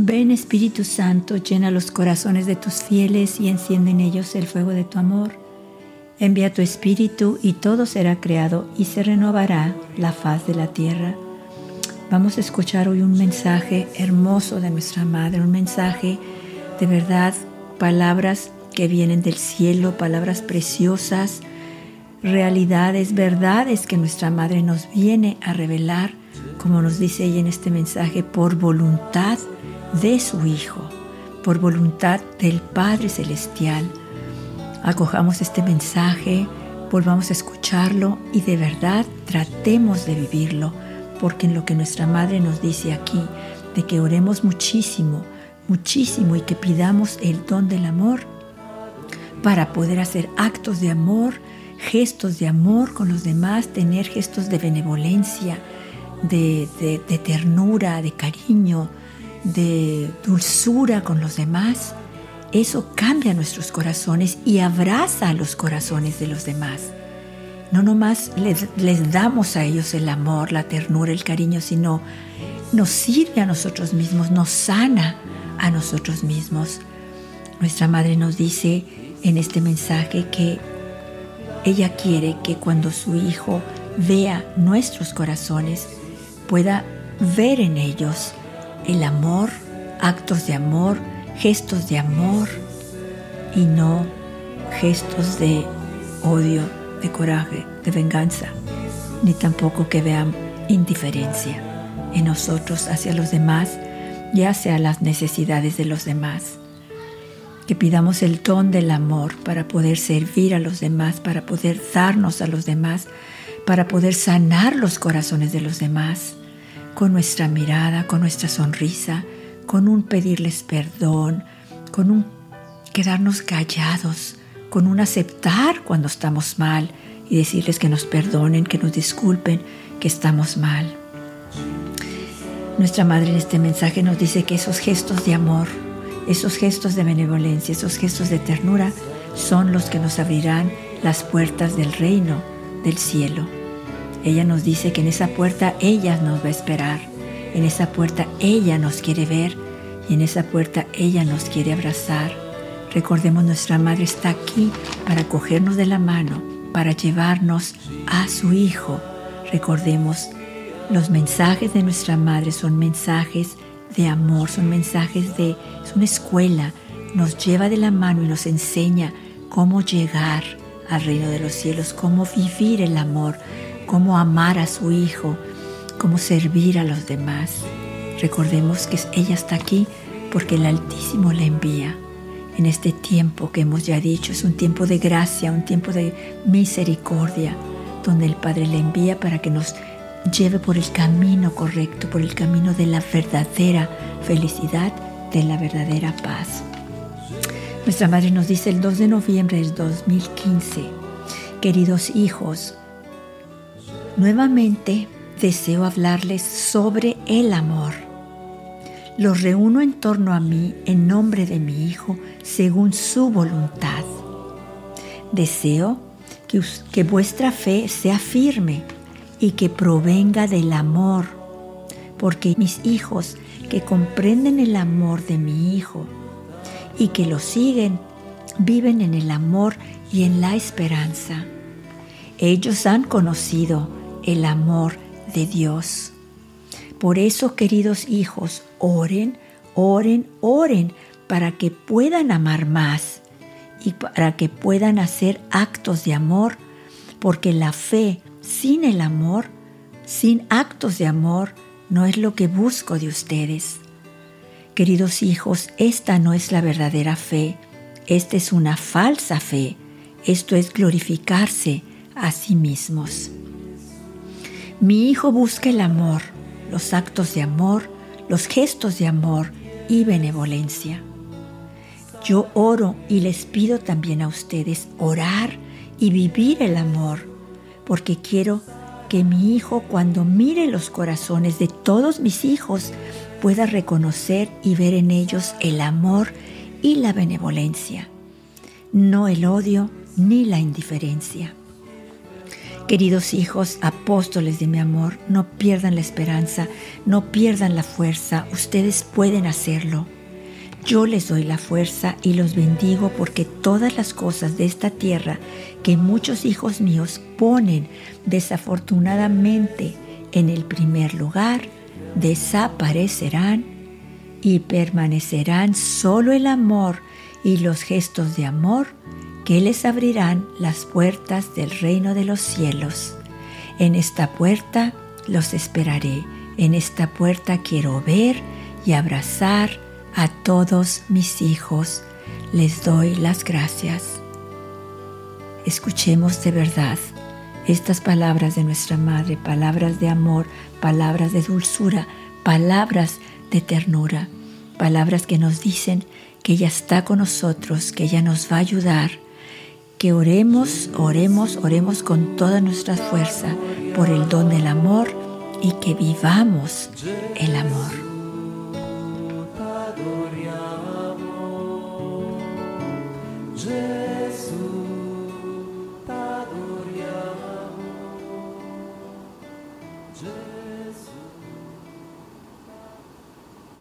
Ven Espíritu Santo, llena los corazones de tus fieles y enciende en ellos el fuego de tu amor. Envía tu Espíritu y todo será creado y se renovará la faz de la tierra. Vamos a escuchar hoy un mensaje hermoso de nuestra Madre, un mensaje de verdad, palabras que vienen del cielo, palabras preciosas, realidades, verdades que nuestra Madre nos viene a revelar, como nos dice ella en este mensaje, por voluntad de su Hijo, por voluntad del Padre Celestial. Acojamos este mensaje, volvamos a escucharlo y de verdad tratemos de vivirlo, porque en lo que nuestra Madre nos dice aquí, de que oremos muchísimo, muchísimo y que pidamos el don del amor para poder hacer actos de amor, gestos de amor con los demás, tener gestos de benevolencia, de, de ternura, de cariño, de dulzura con los demás, eso cambia nuestros corazones y abraza los corazones de los demás. No nomás les, les, damos a ellos el amor, la ternura, el cariño, sino nos sirve a nosotros mismos, nos sana a nosotros mismos. Nuestra madre nos dice en este mensaje que ella quiere que cuando su hijo vea nuestros corazones, pueda ver en ellos el amor, actos de amor, gestos de amor y no gestos de odio, de coraje, de venganza, ni tampoco que vean indiferencia en nosotros hacia los demás y hacia las necesidades de los demás. Que pidamos el don del amor para poder servir a los demás, para poder darnos a los demás, para poder sanar los corazones de los demás con nuestra mirada, con nuestra sonrisa, con un pedirles perdón, con un quedarnos callados, con un aceptar cuando estamos mal y decirles que nos perdonen, que nos disculpen, que estamos mal. Nuestra madre en este mensaje nos dice que esos gestos de amor, esos gestos de benevolencia, esos gestos de ternura son los que nos abrirán las puertas del reino del cielo. Ella nos dice que en esa puerta ella nos va a esperar. En esa puerta ella nos quiere ver y en esa puerta ella nos quiere abrazar. Recordemos, nuestra Madre está aquí para cogernos de la mano, para llevarnos a su Hijo. Recordemos, los mensajes de nuestra Madre son mensajes de amor, son mensajes de, es una escuela, nos lleva de la mano y nos enseña cómo llegar al reino de los cielos, cómo vivir el amor, cómo amar a su Hijo, cómo servir a los demás. Recordemos que ella está aquí porque el Altísimo la envía. En este tiempo que hemos ya dicho, es un tiempo de gracia, un tiempo de misericordia, donde el Padre la envía para que nos lleve por el camino correcto, por el camino de la verdadera felicidad, de la verdadera paz. Nuestra Madre nos dice el 2 de noviembre del 2015, queridos hijos, Nuevamente deseo hablarles sobre el amor. Los reúno en torno a mí en nombre de mi Hijo según su voluntad. Deseo que, que vuestra fe sea firme y que provenga del amor, porque mis hijos que comprenden el amor de mi Hijo y que lo siguen, viven en el amor y en la esperanza. Ellos han conocido el amor de Dios. Por eso, queridos hijos, oren, oren, oren para que puedan amar más y para que puedan hacer actos de amor, porque la fe sin el amor, sin actos de amor, no es lo que busco de ustedes. Queridos hijos, esta no es la verdadera fe, esta es una falsa fe, esto es glorificarse a sí mismos. Mi hijo busca el amor, los actos de amor, los gestos de amor y benevolencia. Yo oro y les pido también a ustedes orar y vivir el amor, porque quiero que mi hijo cuando mire los corazones de todos mis hijos pueda reconocer y ver en ellos el amor y la benevolencia, no el odio ni la indiferencia Queridos hijos, apóstoles de mi amor, no pierdan la esperanza, no pierdan la fuerza, ustedes pueden hacerlo. Yo les doy la fuerza y los bendigo porque todas las cosas de esta tierra que muchos hijos míos ponen desafortunadamente en el primer lugar, desaparecerán y permanecerán solo el amor y los gestos de amor que les abrirán las puertas del reino de los cielos. En esta puerta los esperaré, en esta puerta quiero ver y abrazar a todos mis hijos. Les doy las gracias. Escuchemos de verdad estas palabras de nuestra Madre, palabras de amor, palabras de dulzura, palabras de ternura, palabras que nos dicen que ella está con nosotros, que ella nos va a ayudar que oremos, oremos, oremos con toda nuestra fuerza por el don del amor y que vivamos el amor.